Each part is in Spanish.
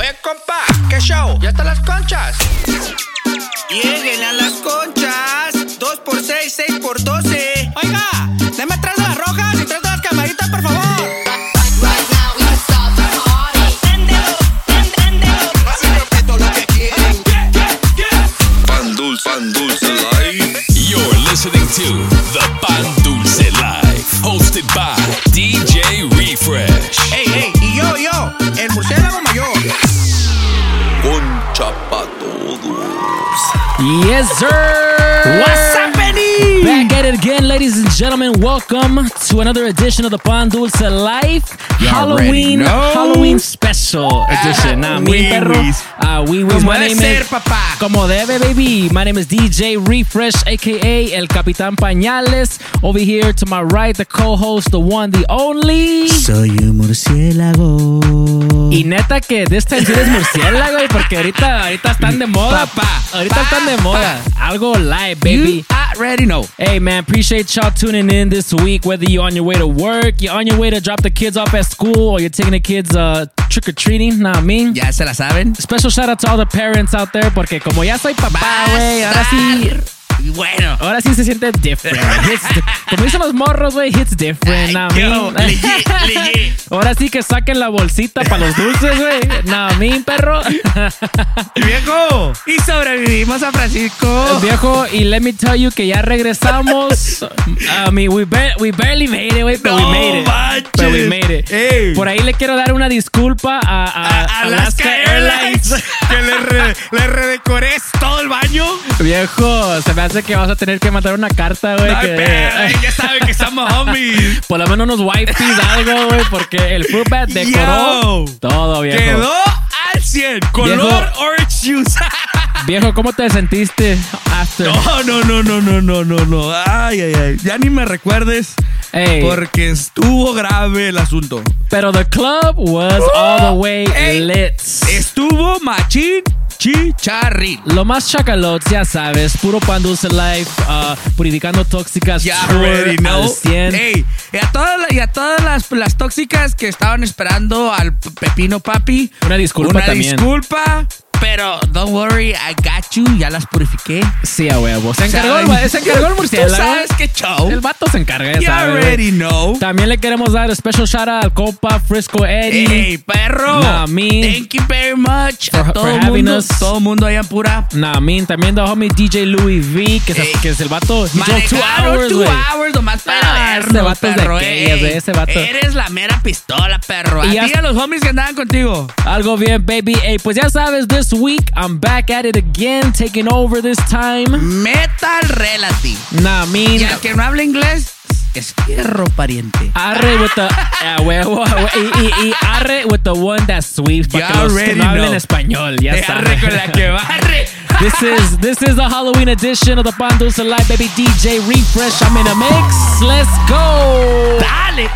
Oye, compa, ¿qué show? ¿Ya están las conchas? Lleguen a las conchas. 2 por 6, 6 por 12. Oiga, deme tres de las rojas y tres de las camaritas, por favor. Yes, sir. What's happening? Back at it again, ladies and gentlemen. Welcome to another edition of the Pan Dulce Life Halloween already know. Halloween Special Edition. Nah, mi wee perro. Wees. Ah, wee wees. Como My debe name ser, is papá. Como debe, baby. My name is DJ Refresh, aka El Capitán Pañales. Over here to my right, the co-host, the one, the only. Soy un murciélago. Y neta que de esta en sí es murciélago, güey, porque ahorita, ahorita están de moda. Papá, Ahorita están de papá. moda. Algo live, baby. You already know. Hey man, appreciate y'all tuning in this week. Whether you're on your way to work, you're on your way to drop the kids off at school, or you're taking the kids uh, trick or treating. Nah, I mean. Ya se la saben. Special shout out to all the parents out there, porque como ya soy papá, güey, ahora sí, Bueno. ahora sí se siente different. Como dicen los morros, güey, hits different. Nah, legit. Ahora sí que saquen la bolsita para los dulces, güey. Nah, I mean, perro. Viejo. Y sobrevivimos a Francisco. Viejo, y let me tell you que ya regresamos. I mean, we, ba- we barely made it, güey, pero we No made it. manches. Pero we made it. Ey. Por ahí le quiero dar una disculpa a, a- A- Alaska, Airlines. que le, re- le redecoré todo el baño. Viejo, se me hace que vas a tener que mandar una carta, güey. Ay, que- ya saben que somos homies. por lo menos unos wipes, algo, güey, porque el fruit bat decoró Yo. todo, viejo. Quedó al 100. Color Viejo. orange juice. Viejo, ¿cómo te sentiste after? No, no, no, no, no, no, no, no. Ay, ay, ay. Ya ni me recuerdes Ey, porque estuvo grave el asunto. pero the club was all the way Ey. lit. Estuvo machín chicharrín. Lo más chacalots, ya sabes, puro pan dulce life, uh, purificando tóxicas, Ya already know. al 100. Ey, y a todas, y a todas las, las tóxicas que estaban esperando al Pepino Papi. Una disculpa Una también. disculpa. Pero don't worry, I got you. Ya las purifiqué. Sí, a huevo. Se encargó, el, se encargó el Tú murciélago. sabes qué show. El vato se encarga, ya You already know. También le queremos dar special shout out al compa Frisco Eddie. Ey, perro. Me. Thank you very much. For- a todo el mundo. us. Todo el mundo allá en pura. Mean, también the homie DJ Louis V, que, es- Ey. que es el vato. Drove two Manejaron hours, two hours nomás para Ah, vernos, ese vato es de perro. aquellas, ey. de ese vato. Eres la mera pistola, perro. Y A a los homies que andaban contigo. Algo bien, baby. Ey, pues ya sabes, this week I'm back at it again, taking over this time. Metal Relative. Nah, I mean, Y al que no habla inglés es fierro pariente. Arre with the ah, huevo, y, y, y arre with the one that sweeps para que los que no hablen español, ya arre con la que barre. This is this is the Halloween edition of the Pan Dulce Live, baby. DJ Refresh, I'm in a mix. Let's go. Dale.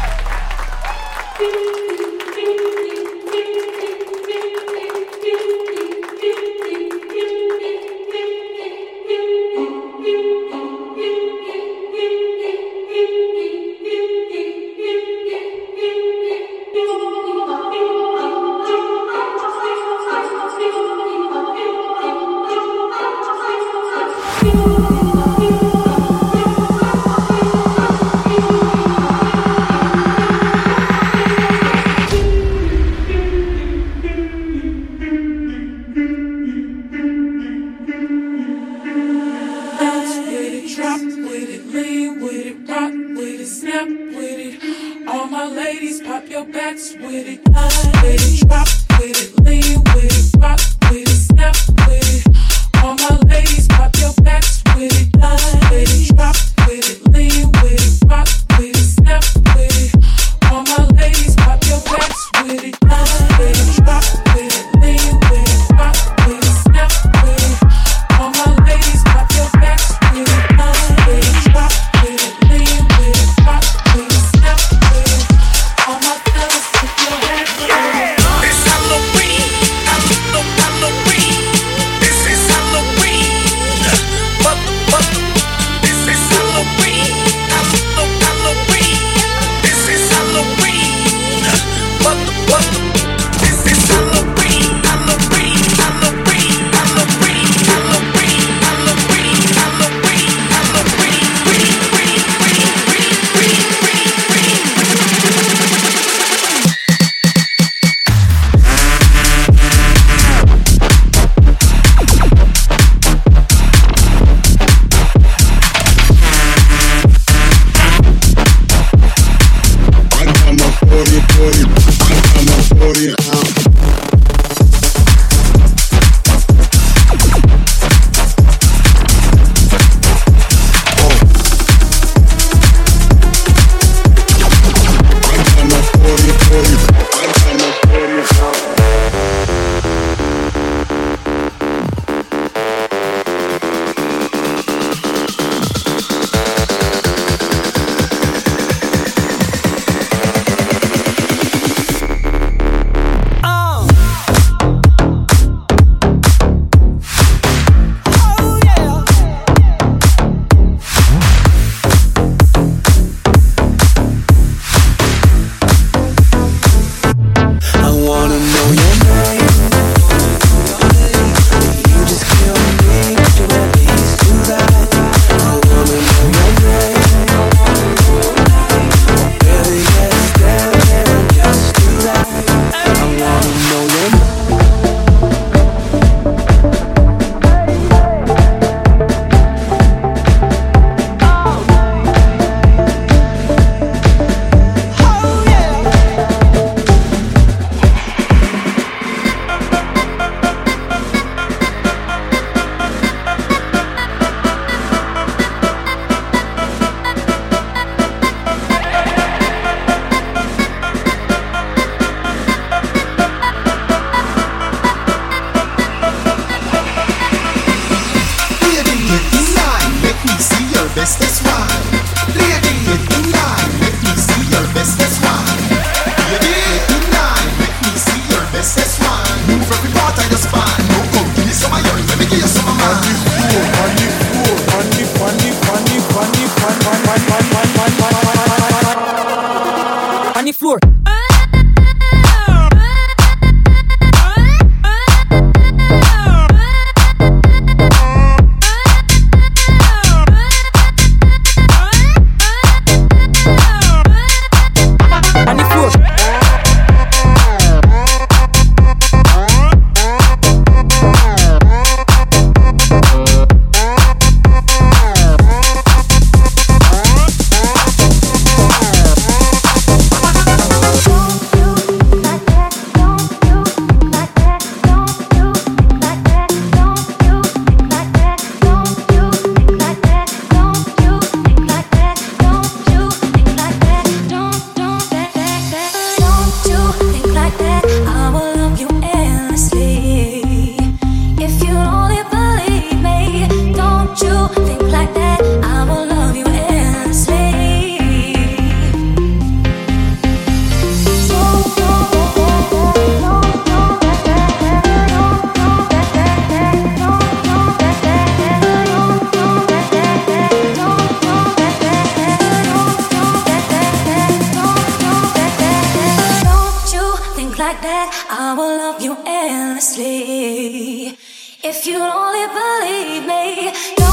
I will love you endlessly. If you only believe me.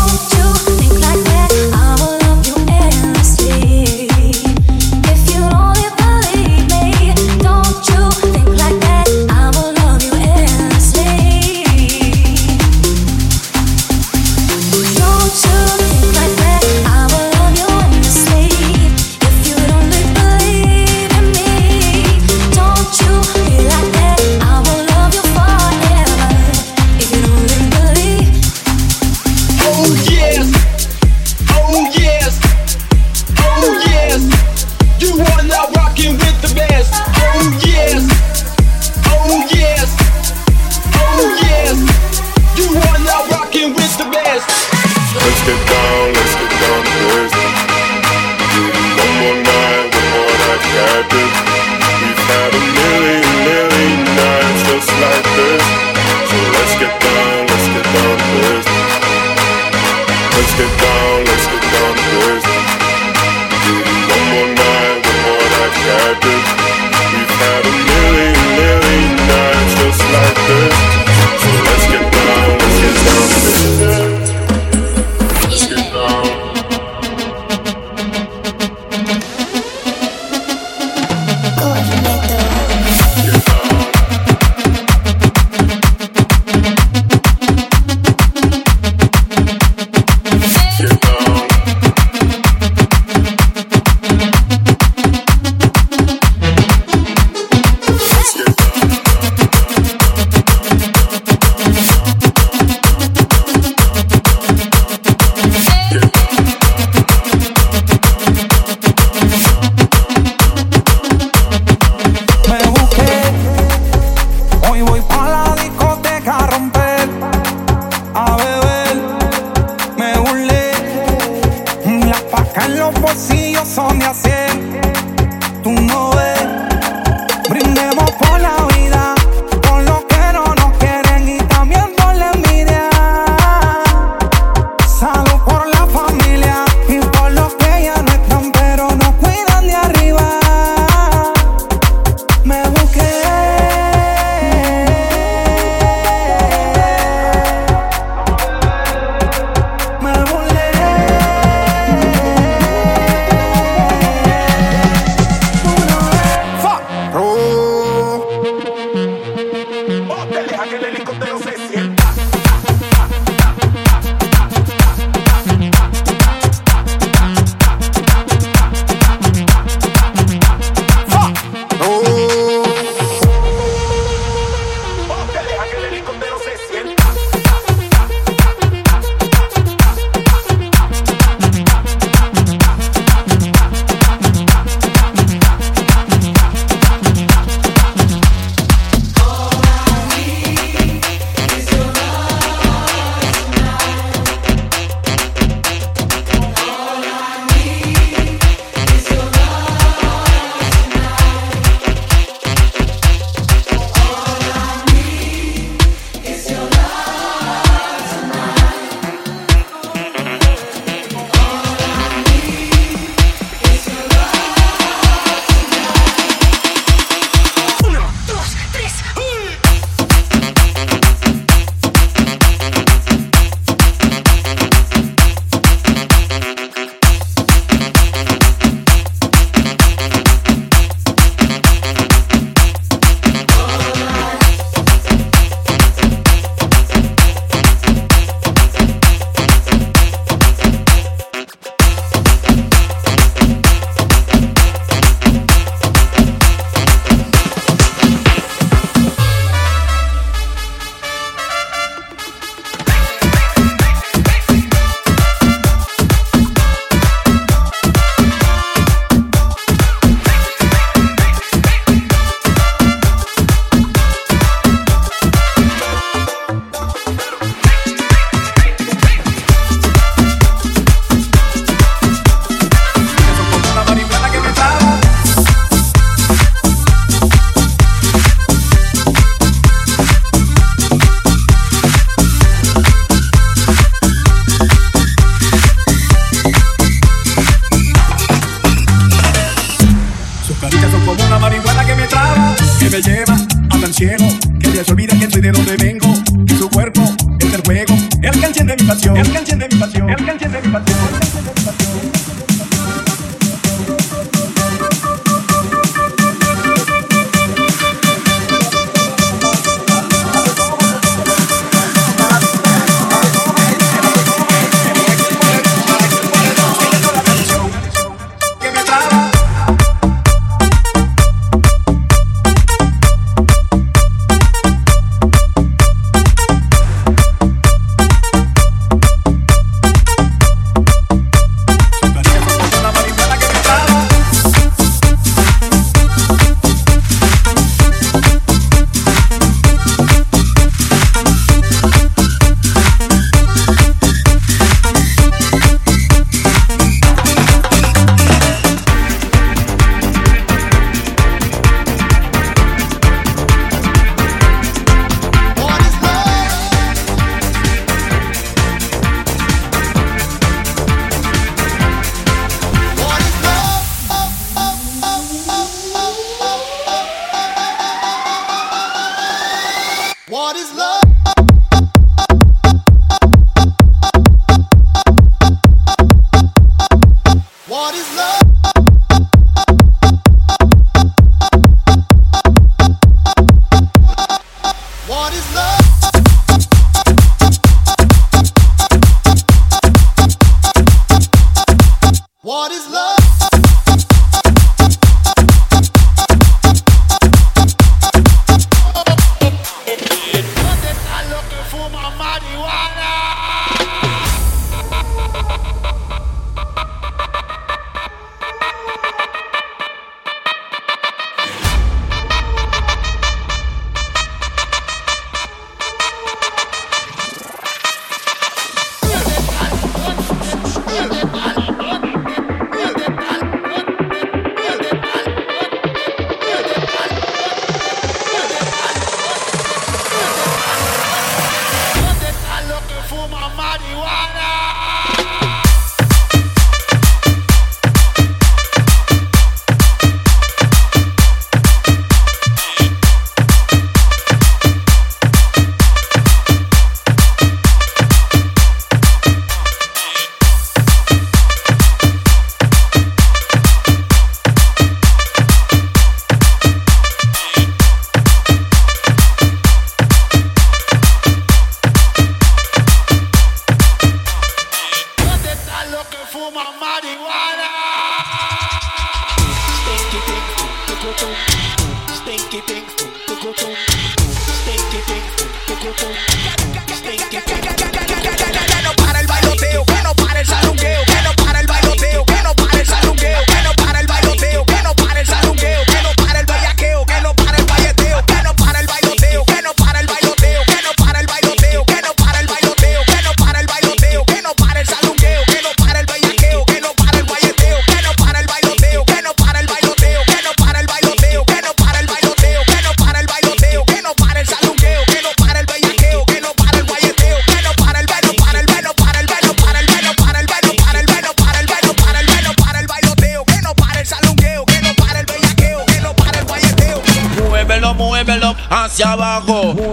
What is love?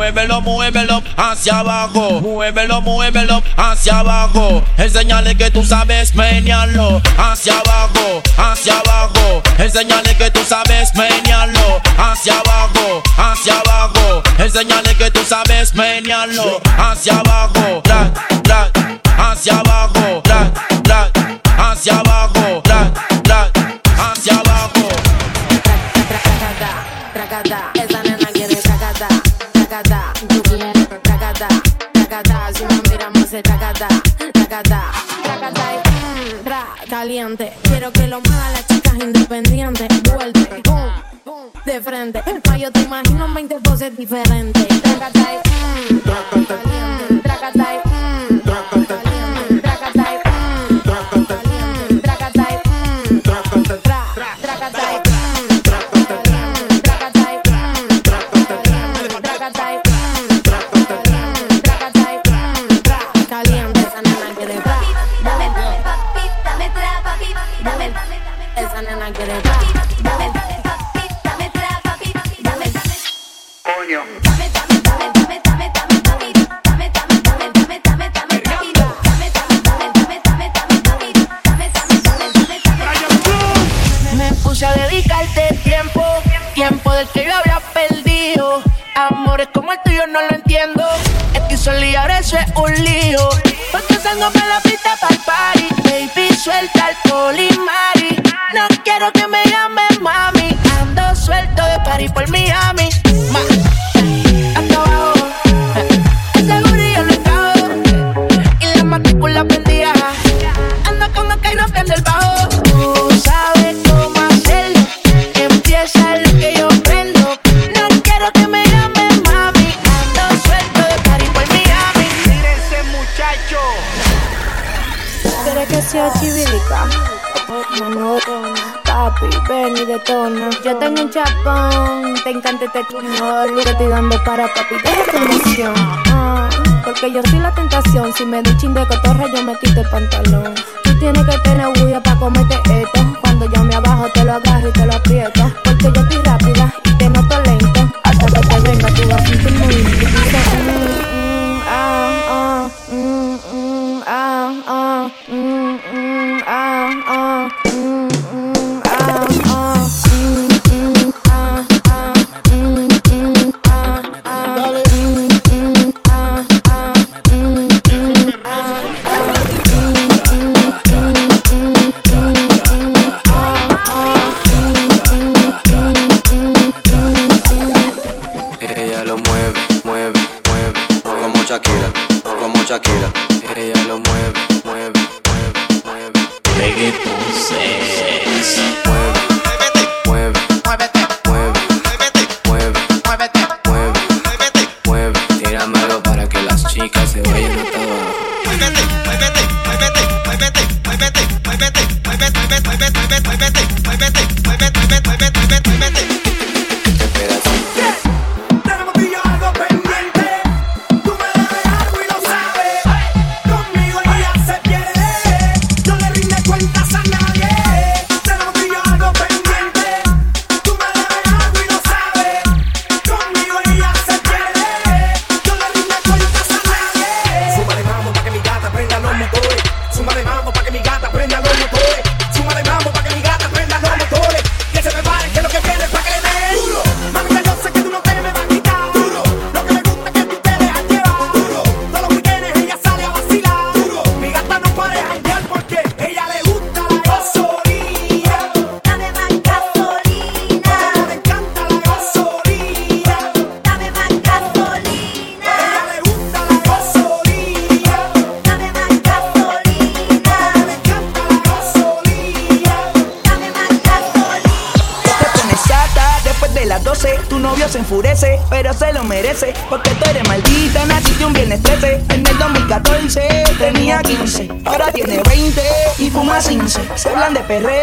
muévelo, muévelo hacia abajo, muévelo, muévelo hacia abajo, enseñale que tú sabes menearlo, hacia abajo, hacia abajo, enseñale que tú sabes menearlo, hacia abajo, hacia abajo, enseñale que tú sabes menearlo, hacia abajo. caliente. Quiero que lo muevan las chicas independientes. Vuelve, boom, boom, de frente. Pa' yo te imagino 20 voces diferentes. Trácate, mmm, caliente. Trácate, mm, como el tuyo no lo entiendo. Estoy solo y ahora eso es un lío. Porque salgo para la pista para el party. Baby, suelta el y mari. No quiero que me llames mami. Ando suelto de party por Miami Yo tengo un chapón, te encanta este te mejor. Lo que estoy dando para papi, deja tu misión. Ah, porque yo soy la tentación. Si me doy chin de cotorra, yo me quito el pantalón. Tú tienes que tener huya para comerte esto. Cuando yo me abajo, te lo agarro y te lo aprieto. Porque yo estoy rápida perreo.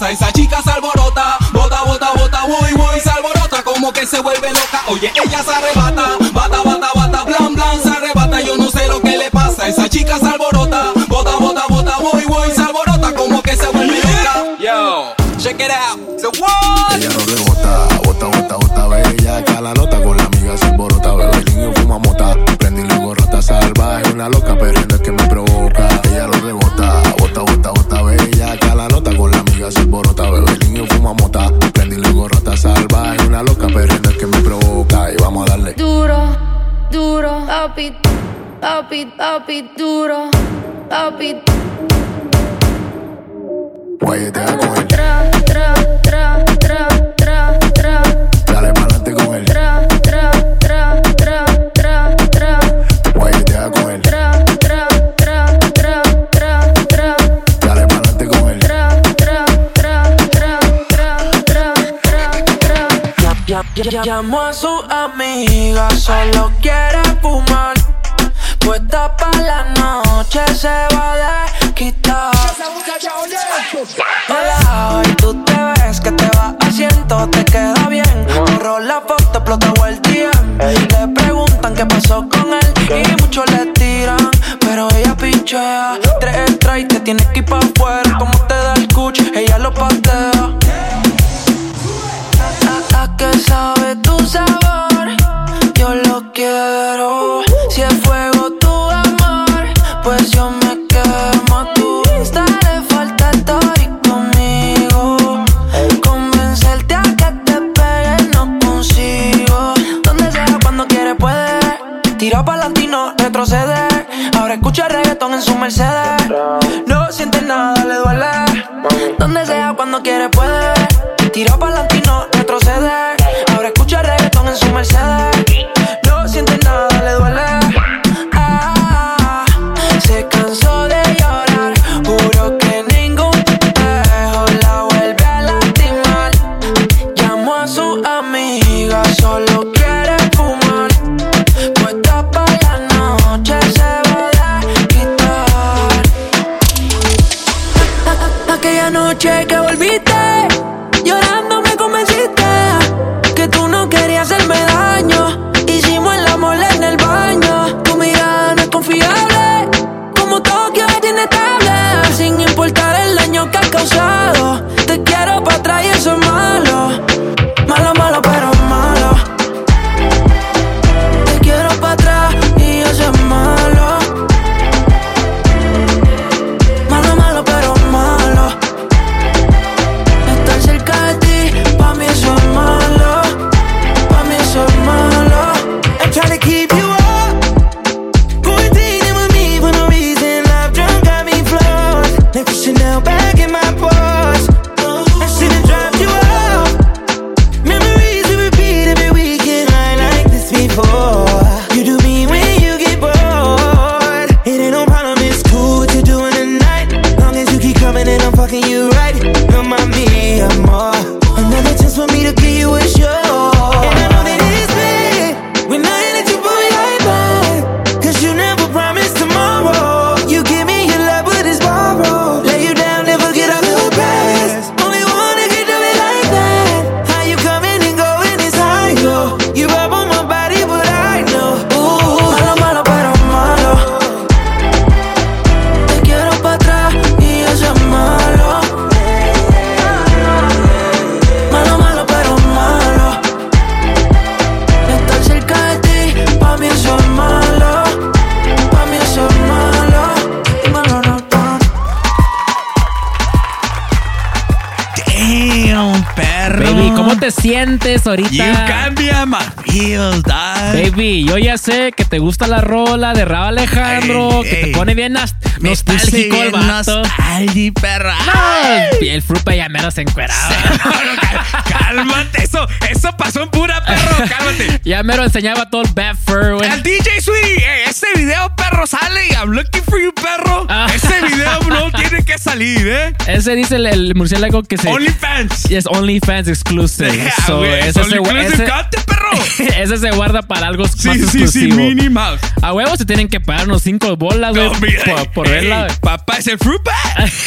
Esa chica se alborota, bota, bota, bota, voy, voy, se alborota, como que se vuelve loca. Oye, ella se arrebata, bata, bata, bata, blan, blan, se arrebata. Yo no sé lo que le pasa. Esa chica se alborota, bota, bota, bota, voy, voy, se alborota, como que se vuelve loca. Yo, check it out, so what? Ella no rebota, bota, bota, bota, bella, acá la nota con la amiga se alborota, bebé, niño fuma mota, prendí luego rata salvaje, una loca, pero papi, papi, papi, duro, papi. Guayetea con Llamó a su amiga, solo quiere fumar. Puesta pa' la noche, se va a quitar. Hola, hoy tú te ves que te va haciendo, te queda bien. Borró la foto, explotó el DM. Le preguntan qué pasó con él y muchos le tiran, pero ella pinchea. Tres y te tienes que ir pa' afuera. Como te da el cuch, ella lo patea. Sabe tu sabor, yo lo quiero. Si es fuego tu amor, pues yo me quemo. Insta le falta story conmigo. Convencerte a que te pegues no consigo. Donde sea, cuando quiere puede. Tira para latino, retrocede. Ahora escucha reggaetón en su Mercedes. No siente nada, le duele. Donde sea, cuando quiere puede. Tira para latino, retrocede. Su Mercedes. Damn, perro. Baby, ¿cómo te sientes ahorita? You cambia my feels, dog. Baby, yo ya sé que te gusta la rola de Rabo Alejandro, Ey, que te pone bien Me nostálgico el vato. nostalgia, perra. No, el frupa ya mero se encueraba. Cálmate, eso, eso pasó en pura, perro. Cálmate. ya mero enseñaba todo el bad fur, güey. El DJ Sweetie, ey, ese video, perro, sale y I'm looking for you, perro. Ah. Ese video no tiene que salir, ¿eh? Ese dice el, el murciélago que se... OnlyFans. Es OnlyFans exclusive. Yeah, So, güey, ese, Exclusive ese- perro. ese se guarda para algo Sí, más sí, sí, exclusivo. Minnie Mouse. A huevos se tienen que pagar unos 5 bolas, güey, por, por ey, verla. güey. Papá es el fruit bat.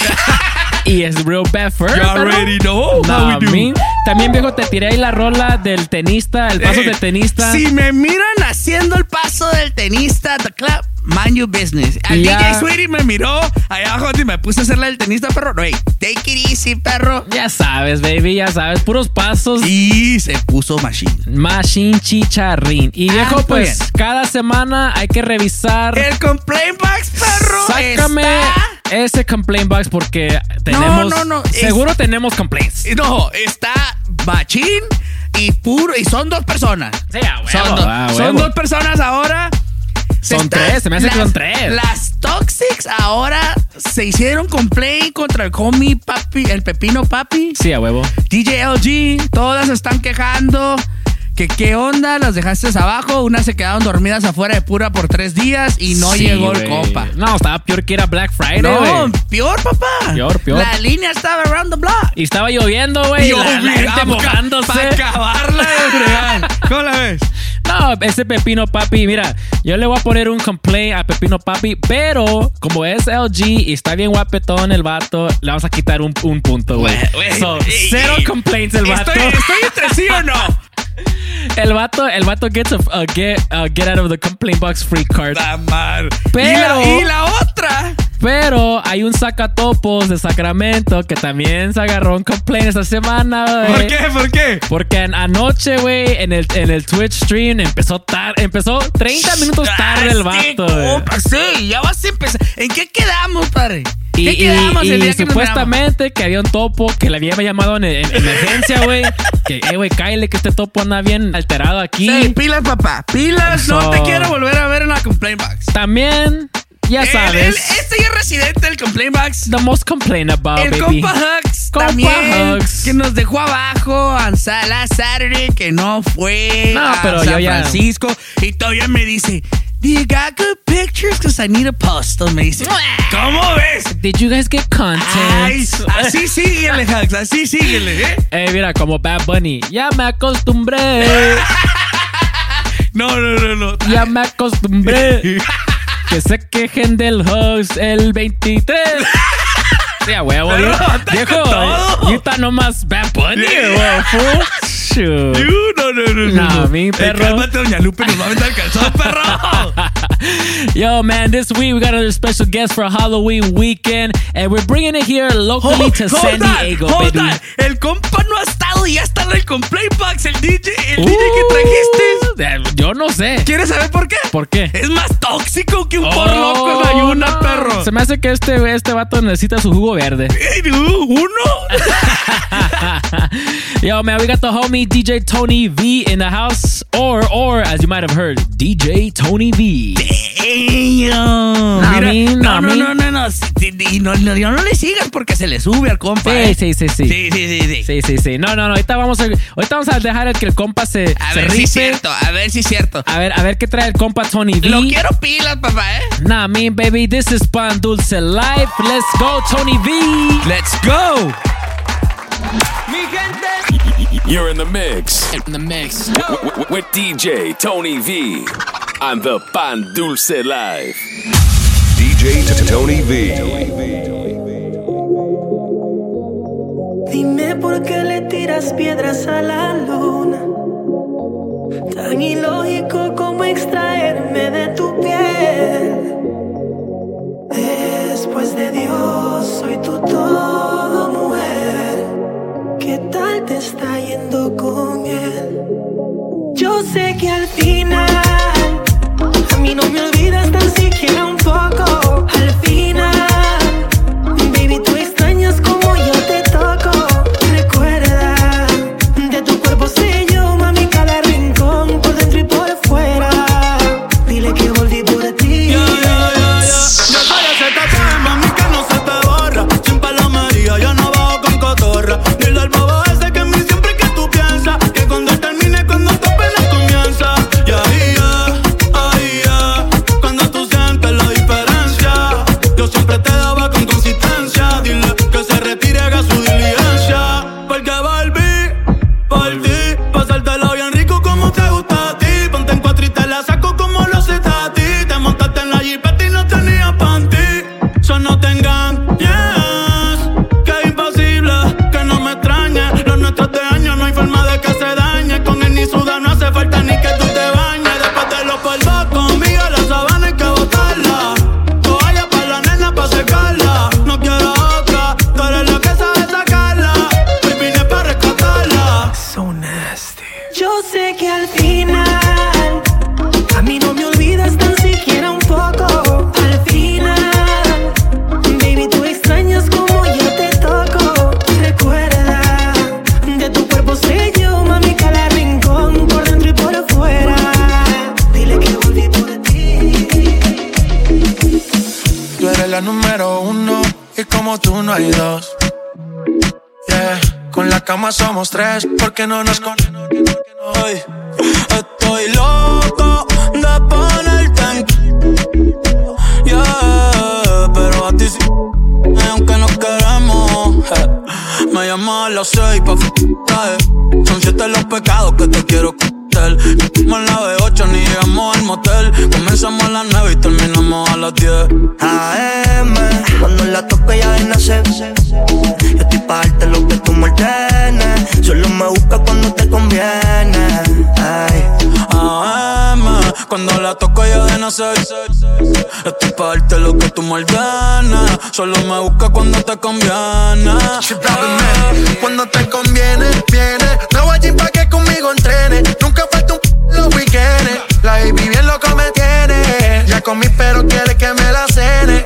Y es real bad fur, You already know No, how we do. me- También, viejo, te tiré ahí la rola del tenista, el paso Ey, de tenista. Si me miran haciendo el paso del tenista, the clap mind your business. Al Ya. DJ Sweetie me miró allá abajo y me puse a hacerle el tenista, perro. No, hey, take it easy, perro. Ya sabes, baby, ya sabes. Puros pasos. Y se puso machine. Machine chicharrín. Y viejo, Ah, pues pues. cada semana hay que revisar. El complaint box, perro. Sácame está- ese complaint box porque tenemos. no, no, es- Seguro tenemos complaints. No, está machín y puro. Y son dos personas. Sí, a huevo, Son, a dos personas ahora. Se Son tres, se me hace que las- son tres. Las Toxics ahora se hicieron complaint contra el Comi Papi, el Pepino Papi. Sí, a huevo. DJ LG, todas están quejando. Que qué onda, las dejaste abajo. Unas se quedaron dormidas afuera de pura por tres días y no Sí, llegó el güey. compa. No, estaba peor que era Black Friday, No, güey. peor, papá. Peor, peor. La línea estaba around the block. Y estaba lloviendo, güey. Gente mojándose. Para acabarla. ¿Cómo la ves? No, ese Pepino Papi, mira, yo le voy a poner un complaint a Pepino Papi, pero como es LG y está bien guapetón el vato, le vamos a quitar un, un punto, güey. So, ey, cero ey, complaints el vato. Estoy, estoy entre sí o no. El vato, el vato gets a, a get, a get out of the complaint box free card. La mar. Pero- Y la, y la otra. Pero hay un sacatopos de Sacramento que también se agarró un complaint esta semana, güey. ¿Por qué? ¿Por qué? Porque an- anoche, güey, en el, en el Twitch stream empezó tarde, empezó 30 minutos tarde el Ah, vato, sí, ya vas a empezar. ¿En qué quedamos, padre? Y, ¿Qué y- quedamos y el día que nos supuestamente que había un topo que le había llamado en, en emergencia, güey. que, eh, güey, cállale que este topo anda bien alterado aquí. Sí, pilas, papá. Pilas, no So- te quiero volver a ver en la complaint box. También, ya sabes. el- este ya es residente del complaint box. the most complain about, El baby. compa Hux Compa también, Hux. que nos dejó abajo on Sa- last Saturday, que no fue No, a pero San yo ya- Francisco. Y todavía me dice, do you got good pictures? Because I need a post. Me dice, ¿cómo ves? Did you guys get content? Ay, así síguele, Hux, así síguele, ¿eh? Eh, mira, como Bad Bunny. Ya me acostumbré. No, no, no, no. ya me acostumbré. que se quejen del host el 23. Sí, a huevo, viejo. Viejo, you está nomás Bad Bunny, fool. Shoot. You, no, no, no, No, no. mi Eh, perro. cálmate, doña Lupe, nos va a aventar el calzón, perro. Yo, man, this week we got another special guest for Halloween weekend, and we're bringing it here locally Hold- to hold San on, Diego, hold baby. on. El compa no ha estado y ya está en el complaint box, el DJ, el Uh, DJ que trajiste. Yo no sé. ¿Quieres saber por qué? ¿Por qué? Es más tóxico que un por Oh, loco en ayuna, no. perro. Se me hace que este, este vato necesita su jugo verde. ¿Uno? Yo, man, we got the homie DJ Tony V in the house, or, or as you might have heard, DJ Tony V. Damn. Mira, no, no, no, no, no, y no, no, no, no le sigas porque se le sube al compa. Sí, eh. sí, sí, sí. Sí, sí, sí, sí. Sí, sí, sí. No, no, no. Ahorita vamos a, ahorita vamos a dejar que el compa se, A se ver si es cierto, a ver si es cierto. A ver, a ver qué trae el compa Tony V. Lo quiero pilas, papá, ¿eh? Nah, me, baby, this is Pan Dulce Life. Let's go, Tony V. Let's go. You're in the mix In the mix. w- w- with DJ Tony V on the Pan Dulce Live. DJ Tony V. Dime por qué le tiras piedras a la luna. Tan ilógico como extraerme de tu está yendo con él? Yo sé que al final, a mí no me olvidas tan la número uno y como tú no hay dos. Yeah, con la cama somos tres porque no nos con Ay, estoy loco de ponerte en Yeah, pero a ti sí aunque nos queremos eh. Me llamas a las seis pa' eh. Son siete los pecados que te quiero cometer No en la B8 ni llegamos al motel Comenzamos a las nueve y terminamos a las 10 AM, cuando la toco ya de nacer. Yo estoy pa' darte lo que tú me ordenes. Solo me busca cuando te conviene. Cuando la toco ya de nacer Estoy pa' darte lo que tú me ordenes Solo me busca cuando te conviene Cuando te conviene, viene. No voy pa' que conmigo entrene. Nunca falta un los weekends. La baby bien loco me tiene. Ya comí, pero quiere que me la cene.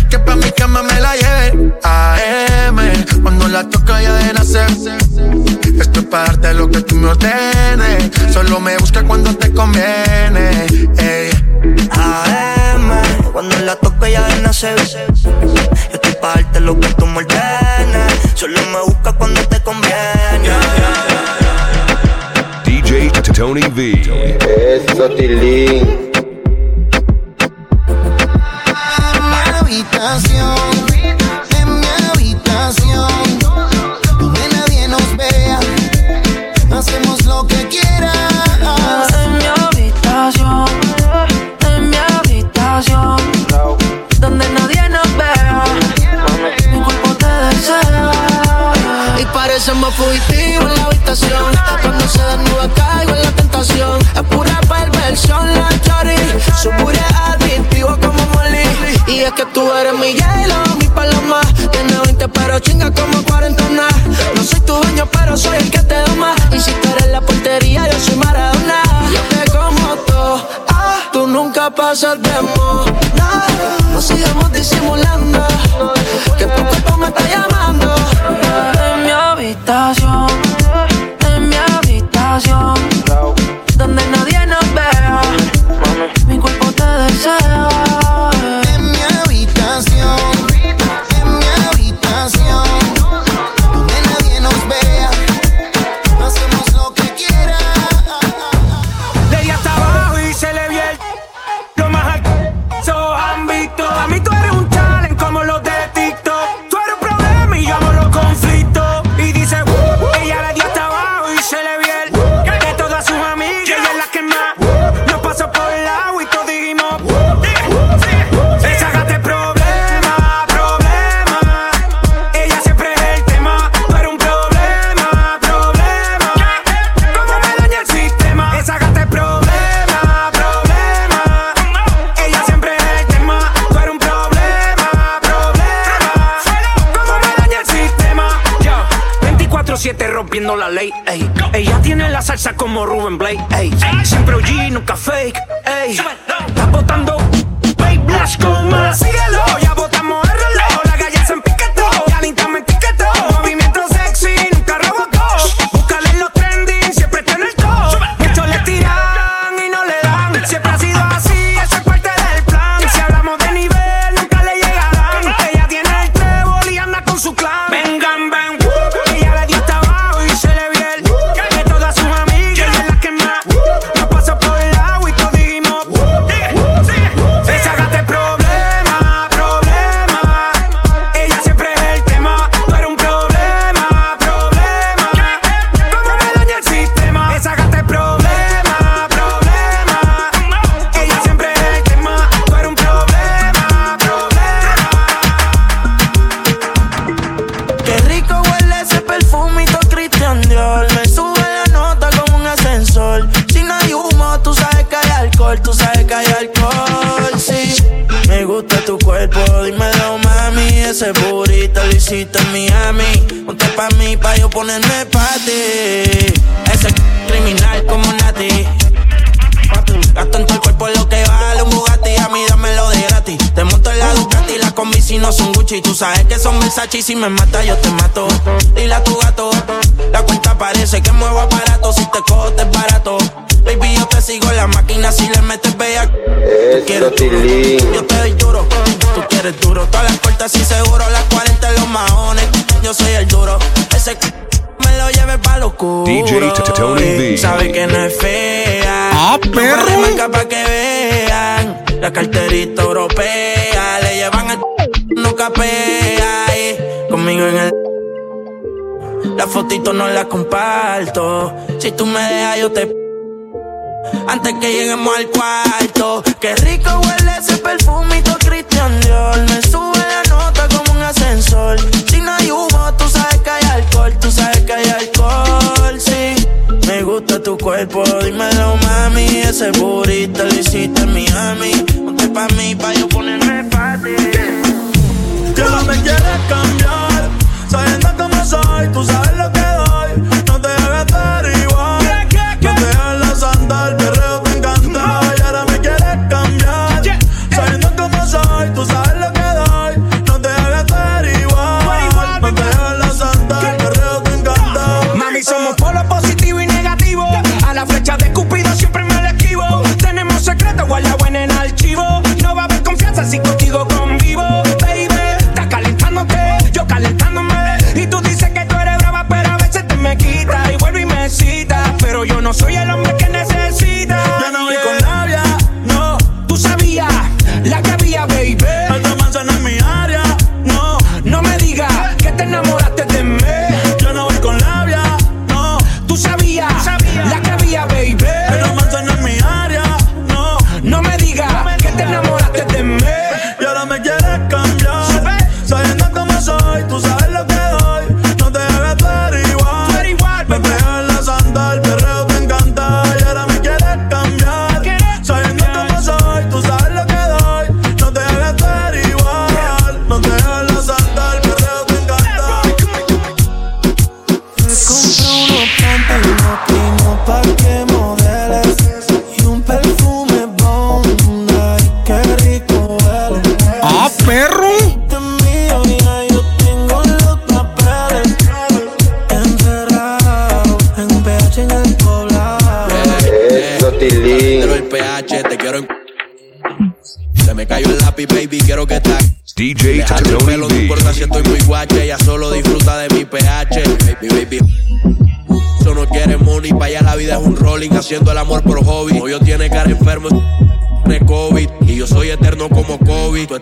mi cama me la lleve. AM, cuando la toca ya de nacer. Esto es parte de lo que tú me ordenes. Solo me busca cuando te conviene. Ey. AM, cuando la toco ya de nacer. Yo estoy pa' darte lo que tú me ordenes. Solo me busca cuando te conviene. DJ Tony V. Eso, Tilín. Habitación, 20 pero chinga como 40 No soy tu dueño pero soy el que te doma. Y si tú eres la portería yo soy Maradona. Yo te como todo. Ah, tú nunca pasas de moda. No sigamos disimulando. Que tu cuerpo me está llamando. En mi habitación, en mi habitación, salsa como Ruben Blake. Ey. Siempre OG, nunca fake. Ey. Ponerme pa' ti. Ese criminal como Nati. Gasto en todo el cuerpo lo que vale un Bugatti. A mí dámelo de gratis. Te monto en la Ducati, las combi si no son Gucci. Tú sabes que son Versace y si me mata yo te mato. Dile a tu gato, la cuenta parece que muevo aparato. Si te cojo te es barato. Baby, yo te sigo en la máquina si le metes bella. Tú quieres duro, yo te doy duro. Tú quieres duro, todas las cortas y seguro. Las 40 en los maones, yo soy el duro. Ese c- lo lleve pa' lo oscuro. DJ Tony V. Sabe que no es fea. Ah, No perro. de marca pa' que vean. La carterita europea. Le llevan el no capea. y conmigo en el. La fotito no la comparto. Si tú me dejas, yo te. Antes que lleguemos al cuarto. Qué rico huele ese perfumito Christian Dior. Me cuerpo, dímelo, mami. Ese burrito lo hiciste en Miami. Ponte pa' mí, pa' yo ponerme pa' ti. Que no me quieres cambiar, sabiendo cómo soy, tú sabes lo que doy. No te hagas estar igual, no te hagas andar, perreo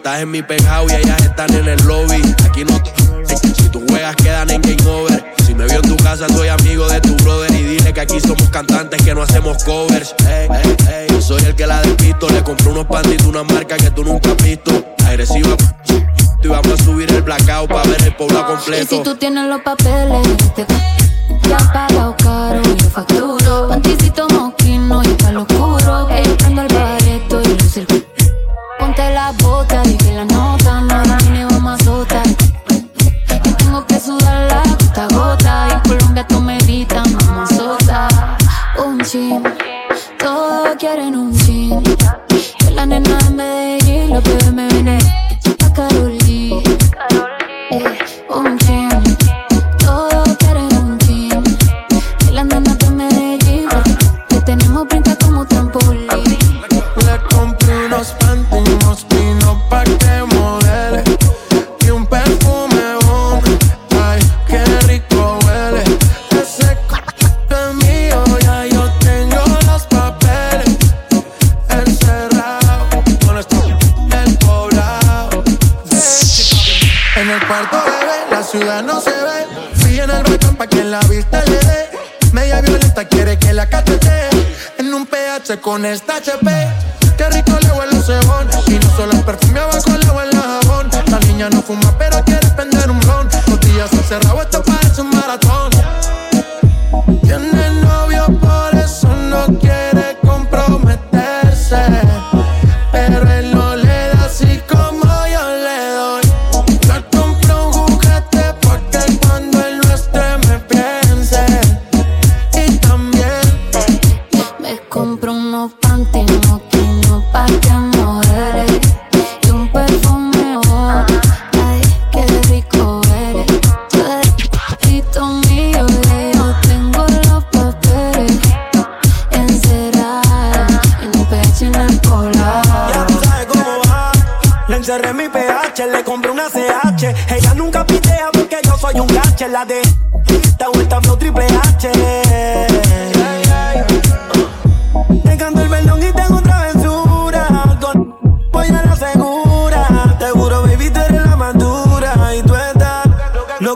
estás en mi penthouse y ellas están en el lobby. Aquí no te. Si tú juegas, quedan en game over. Si me vio en tu casa, soy amigo de tu brother. Y dile que aquí somos cantantes que no hacemos covers. Ey, ey, ey. Yo soy el que la despisto. Le compré unos panditos, una marca que tú nunca has visto. Agresiva. Y vamos a subir el blackout para ver el pueblo Y completo. si tú tienes los papeles,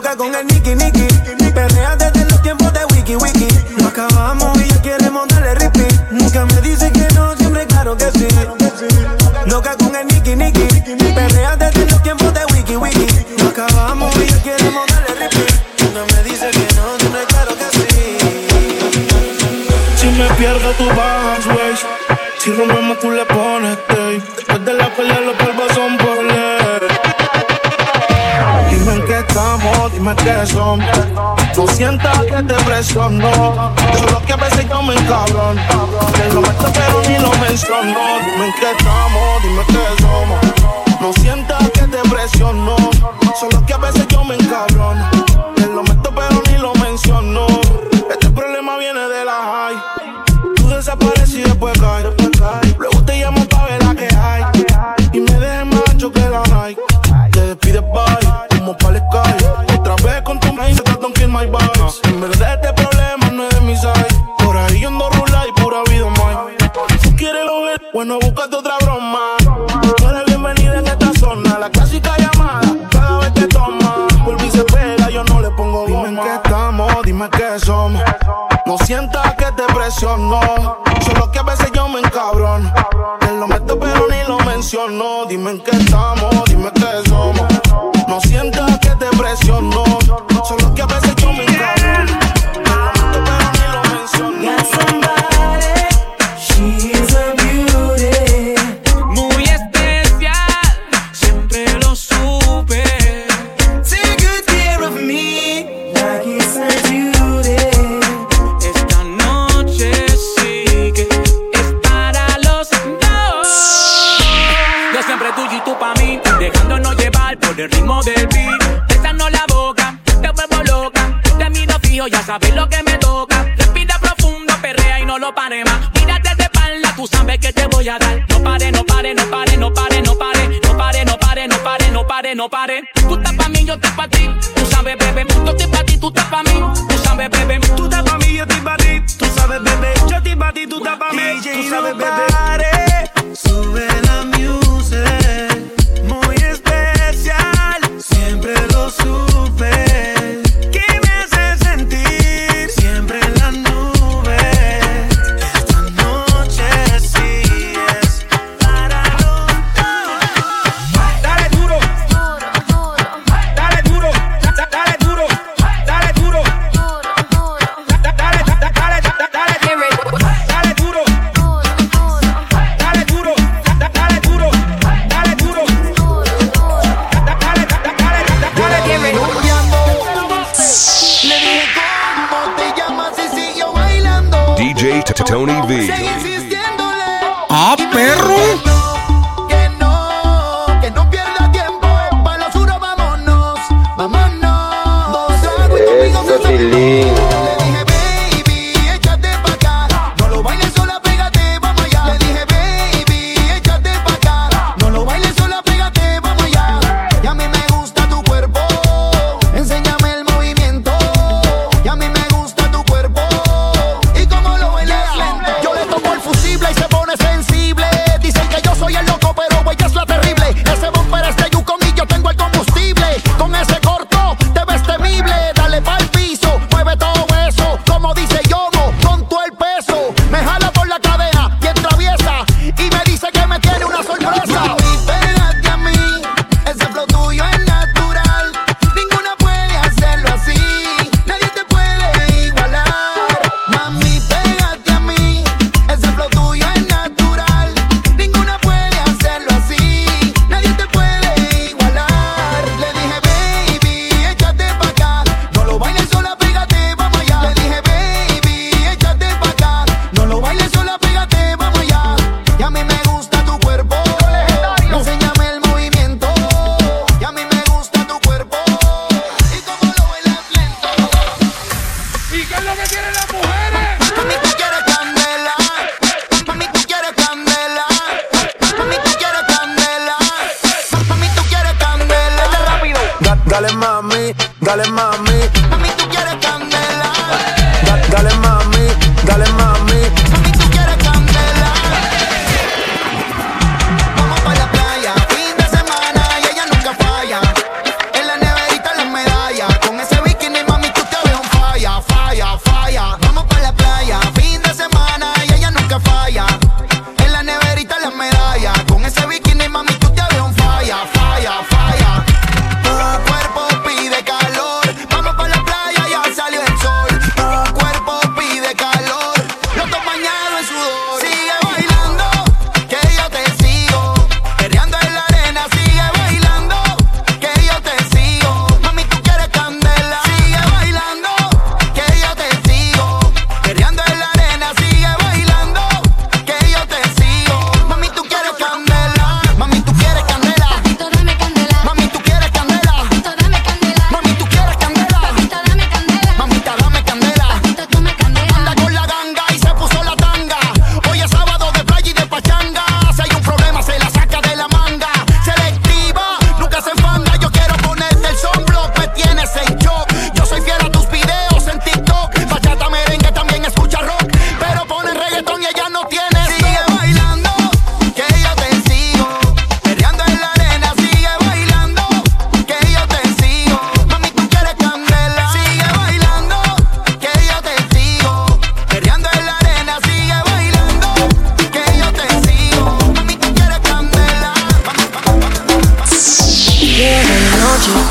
loca con el Nicky Nicky. Perrea desde los tiempos de Wiki Wiki. Acabamos y ya queremos darle repeat. Nunca me dice que no, siempre claro que sí. Loca con el Nicky Nicky. Perrea desde los tiempos de Wiki Wiki. Acabamos y ya queremos darle repeat. Nunca me dice que no, siempre claro que sí. Si me pierdo tu bajas, Si rompemos tú le pones dime qué son. No sientas que te presiono. Solo que a veces yo me encabrono. Que lo meto pero ni lo menciono. Dime en qué estamos, dime qué somos. No sientas que te presiono. Solo que a veces voy a dar. No pare, no pare, no pare, no pare, no pare, no pare, no pare, no pare, no pare, no pare. Tú estás pa' mí, yo estoy pa' ti. Tú sabes, bebé, yo estoy pa' ti, tú estás pa' mí. Tú sabes, bebé, tú estás pa' mí, yo estoy pa' ti. Tú sabes, bebé, yo estoy pa' ti, tú estás pa' mí. Tú sabes, bebé.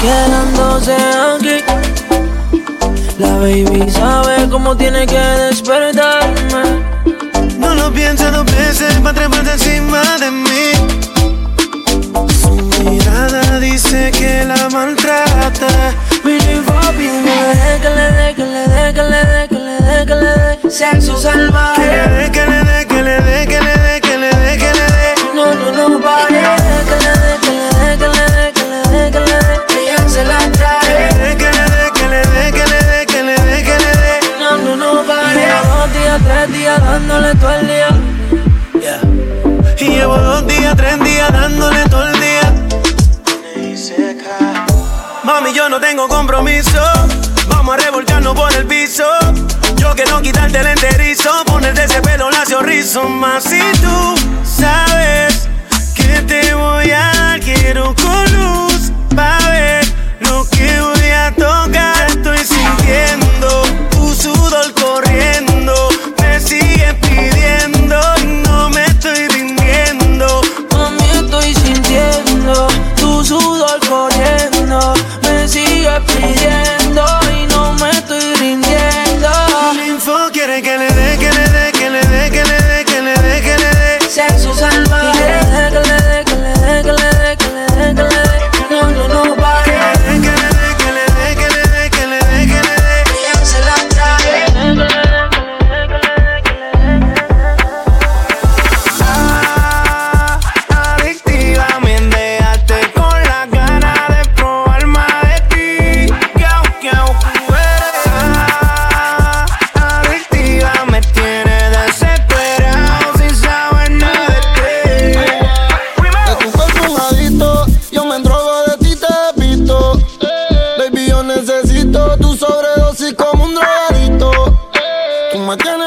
quedándose aquí. La baby sabe cómo tiene que despertarme. No lo pienses dos veces para treparte encima de mí. Su mirada dice que la maltrata. Mini papi, me que le dé, que le dé, que le dé, que le dé, que le dé. Sexo salvaje. Que le dé, que le dé, que le dé, que le dé dándole todo el día. Yeah. Y llevo dos días, tres días dándole todo el día. Mami, yo no tengo compromiso. Vamos a revolcarnos por el piso. Yo quiero quitarte el enterizo, ponerte ese pelo lacio rizo. Más si tú sabes que te voy a dar, quiero como tiene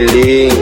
Eso,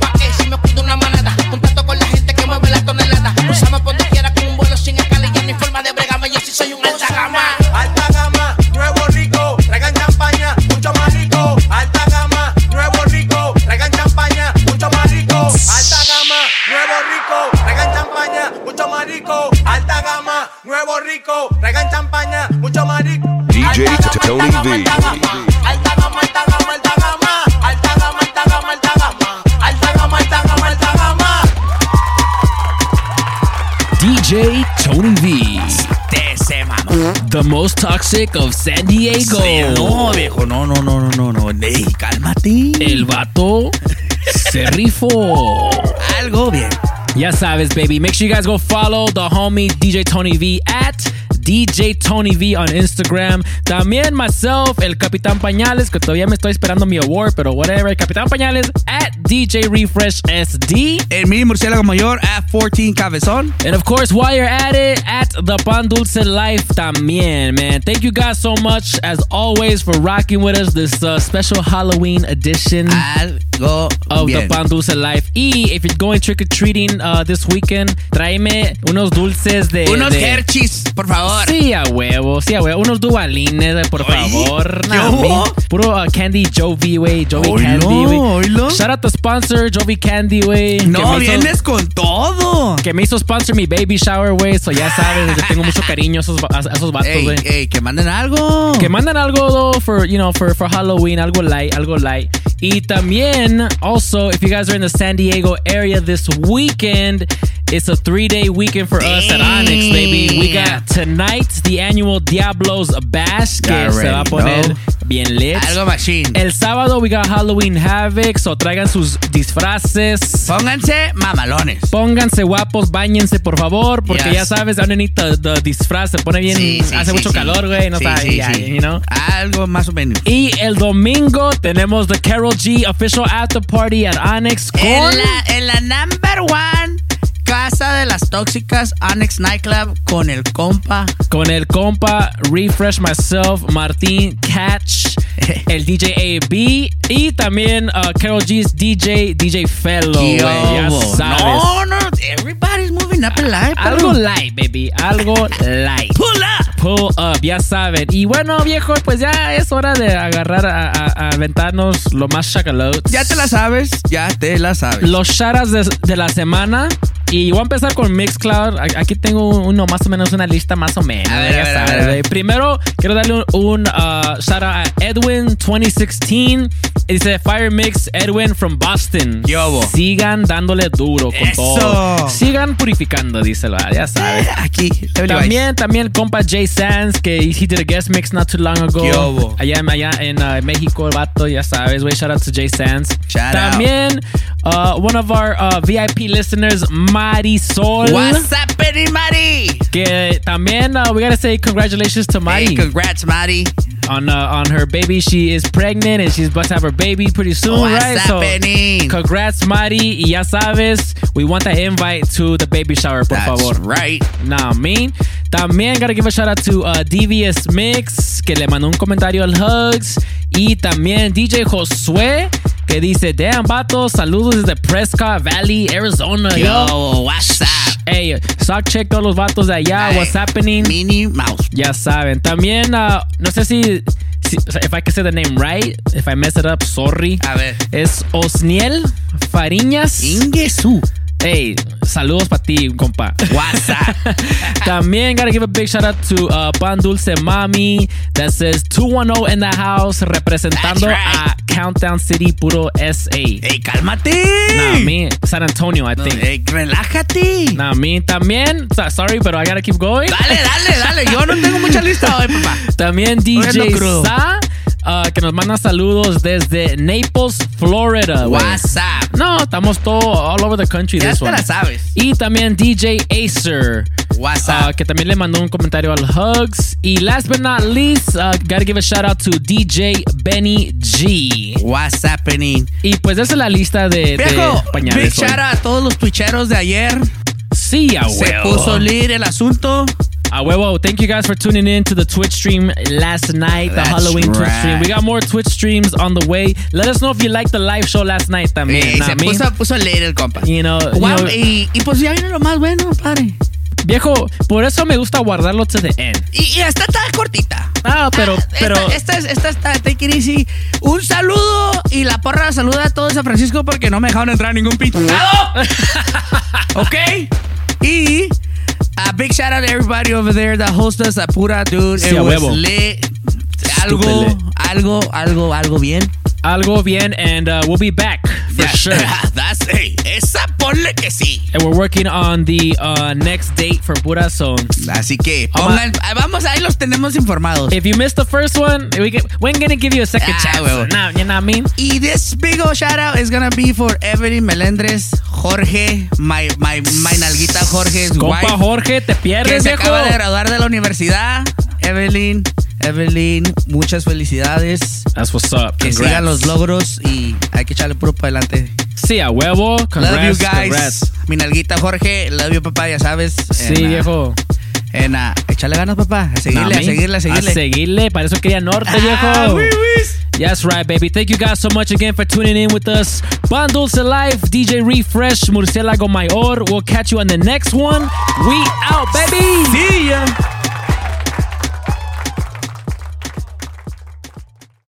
El Tony V. Mamá. The most toxic of San Diego. No, viejo, no, no, no, no, no, no. Ey, cálmate. El vato se rifó. Algo bien. Ya sabes, baby. Make sure you guys go follow the homie DJ Tony V at DJ Tony V on Instagram. También myself, el Capitán Pañales, que todavía me estoy esperando mi award, pero whatever. Capitán Pañales at DJ Refresh SD. El mini murciélago mayor at 14 cabezón. And of course, while you're at it, at the Pan Dulce Life también, man. Thank you guys so much, as always, for rocking with us this uh, special Halloween edition Algo of bien. the Pan Dulce Life. Y if you're going trick or treating uh, this weekend, tráeme unos dulces de. Unos de- Hershey's, por favor. Sí, a huevo, sí, a huevo. Unos dubalines, eh, por favor. ¿qué Nah, Puro uh, Candy Jovi, güey. Jovi Candy, oilo. Shout out the sponsor, Jovi Candy, güey. No, me hizo- vienes con todo. que me hizo sponsor mi baby shower, güey. So ya sabes, le tengo mucho cariño a esos, va- a esos vatos, Ey, güey. ey, que manden algo. Que mandan algo, though, for, you know, for, for Halloween, algo light, algo light. Y también, also, if you guys are in the San Diego area this weekend, it's a three-day weekend for us at Onyx, baby. We got tonight the annual Diablos Bash, que se va a poner bien lit. Algo machine. El sábado we got Halloween Havoc, so traigan sus disfraces. Pónganse mamalones. Pónganse guapos, bañense por favor, porque Yes. ya sabes, underneath the, the disfraz se pone bien, Sí, sí, hace sí, mucho calor, güey, no ya, sí. you know. Algo más o menos. Y el domingo tenemos the Carol G official after party at Onyx con En la, en la number one casa de las tóxicas Onyx Nightclub con el compa. con el compa Refresh Myself, Martín Catch, el DJ AB y también uh, Carol G's DJ, DJ Fellow, ¿Qué ya sabes. No, no, everybody's moving up in life. Algo light, baby, algo light. Pull up. Pull up, ya saben. Y bueno, viejo, pues ya es hora de agarrar a, a- a aventarnos lo más chacalotes. Ya te la sabes, ya te la sabes. Los sharas de, de la semana. Y voy a empezar con Mixcloud. Aquí tengo uno más o menos una lista más o menos. A ver, ya a ver, a sabes, ver, a ver. güey. Primero, quiero darle un, un, uh, shout out a Edwin 2016. Y Dice Fire Mix Edwin from Boston. Sigan dándole duro con Eso. todo. Sigan purificando, díselo. Ya sabes. Aquí. También, también compa Jay Sands, que he did a guest mix not too long ago. Allá, allá en uh, México, el vato, ya sabes, güey. Shout out to Jay Sands. Shout también, uh, one of our uh, VIP listeners, Marisol. What's happening, Mari? Que también, uh, we gotta say congratulations to Mari. Hey, congrats, Mari. On, uh, on her baby. She is pregnant and she's about to have her baby pretty soon, What's right? happening? So, congrats, Mari. Y ya sabes, we want that invite to the baby shower, por That's favor. right. Nah, mean. También gotta give a shout out to uh, Devious Mix, que le mandó un comentario al Hugs. Y también DJ Josué, que dice, damn, vato, saludos desde Prescott Valley, Arizona. Yo, what's up? Hey, sock check todos los vatos de allá. What's happening? Minnie Mouse. Ya saben. También, uh, no sé si, si, if I can say the name right. If I mess it up, sorry. A ver. Es Osniel Fariñas. Ingesu. Hey, saludos para ti, compa. What's up? También gotta give a big shout out to uh, Pan Dulce Mami that says 210 in the house representando a Countdown City Puro SA. Hey, cálmate. Nah, me, San Antonio, I think. Hey, relájate. Nah, me también. so- Sorry, pero I gotta keep going. Dale, dale, dale. Yo no tengo mucha lista hoy, papá. También DJ. Sa, uh, que nos manda saludos desde Naples, Florida. What's up? No, estamos todo all over the country Ya this te one. la sabes. Y también DJ Acer. What's uh, up? que también le mandó un comentario al Hugs. Y last but not least, uh, gotta give a shout out to DJ Benny G. What's happening? Y pues esa es la lista de, de Viejo, pañales. big shout out a todos los twitcheros de ayer. Sí, a Se puso lit el asunto. A huevo. Thank you guys for tuning in to the Twitch stream last night, the That's Halloween Twitch right. stream. We got more Twitch streams on the way. Let us know if you liked the live show last night también. Eh, se puso, puso lit el compa. You know, you Guau, know, y, y pues ya viene lo más bueno, padre. viejo, por eso me gusta guardarlo to the end. Y, y esta está cortita. Ah, pero, pero. Esta, esta, es- esta está, take it easy. Un saludo y la porra saluda a todos San Francisco porque no me dejaron entrar ningún pito. ok. Y a big shout out to everybody over there that host us at Pura, dude. Sí, It was huevo. lit. Algo, lit. algo, algo, algo bien. Algo bien, and uh, we'll be back for sure. That's, hey, esa ponle que sí. And we're working on the uh, next date for Pura, so Así que Vamos a- pongan, ah, vamos ahí los tenemos informados. if you missed the first one, we get, we're gonna give you a second Ah, chance. huevo. Nah, you know what I mean? Y this big old shout out is gonna be for Evelyn Melendres, Jorge, my, my, my nalguita Jorge's Compa wife, Jorge, te que pierdes, se viejo. acaba de graduar de la universidad. Evelyn, Evelyn, muchas felicidades. That's what's up. Que Congrats. sigan los logros y hay que echarle puro para adelante. Sí, a huevo. Congrats, love you guys. congrats. Mi nalguita Jorge, love you papá, ya sabes. Sí, uh, viejo. and, uh, échale ganas papá, a seguirle, Nah, a seguirle, a seguirle. A seguirle. Para eso quería norte, Ah, viejo. oui, oui. Yes, right, baby. Thank you guys so much again for tuning in with us. Bundles Life, DJ Refresh, Murciélago Mayor. We'll catch you on the next one. We out, baby. See ya.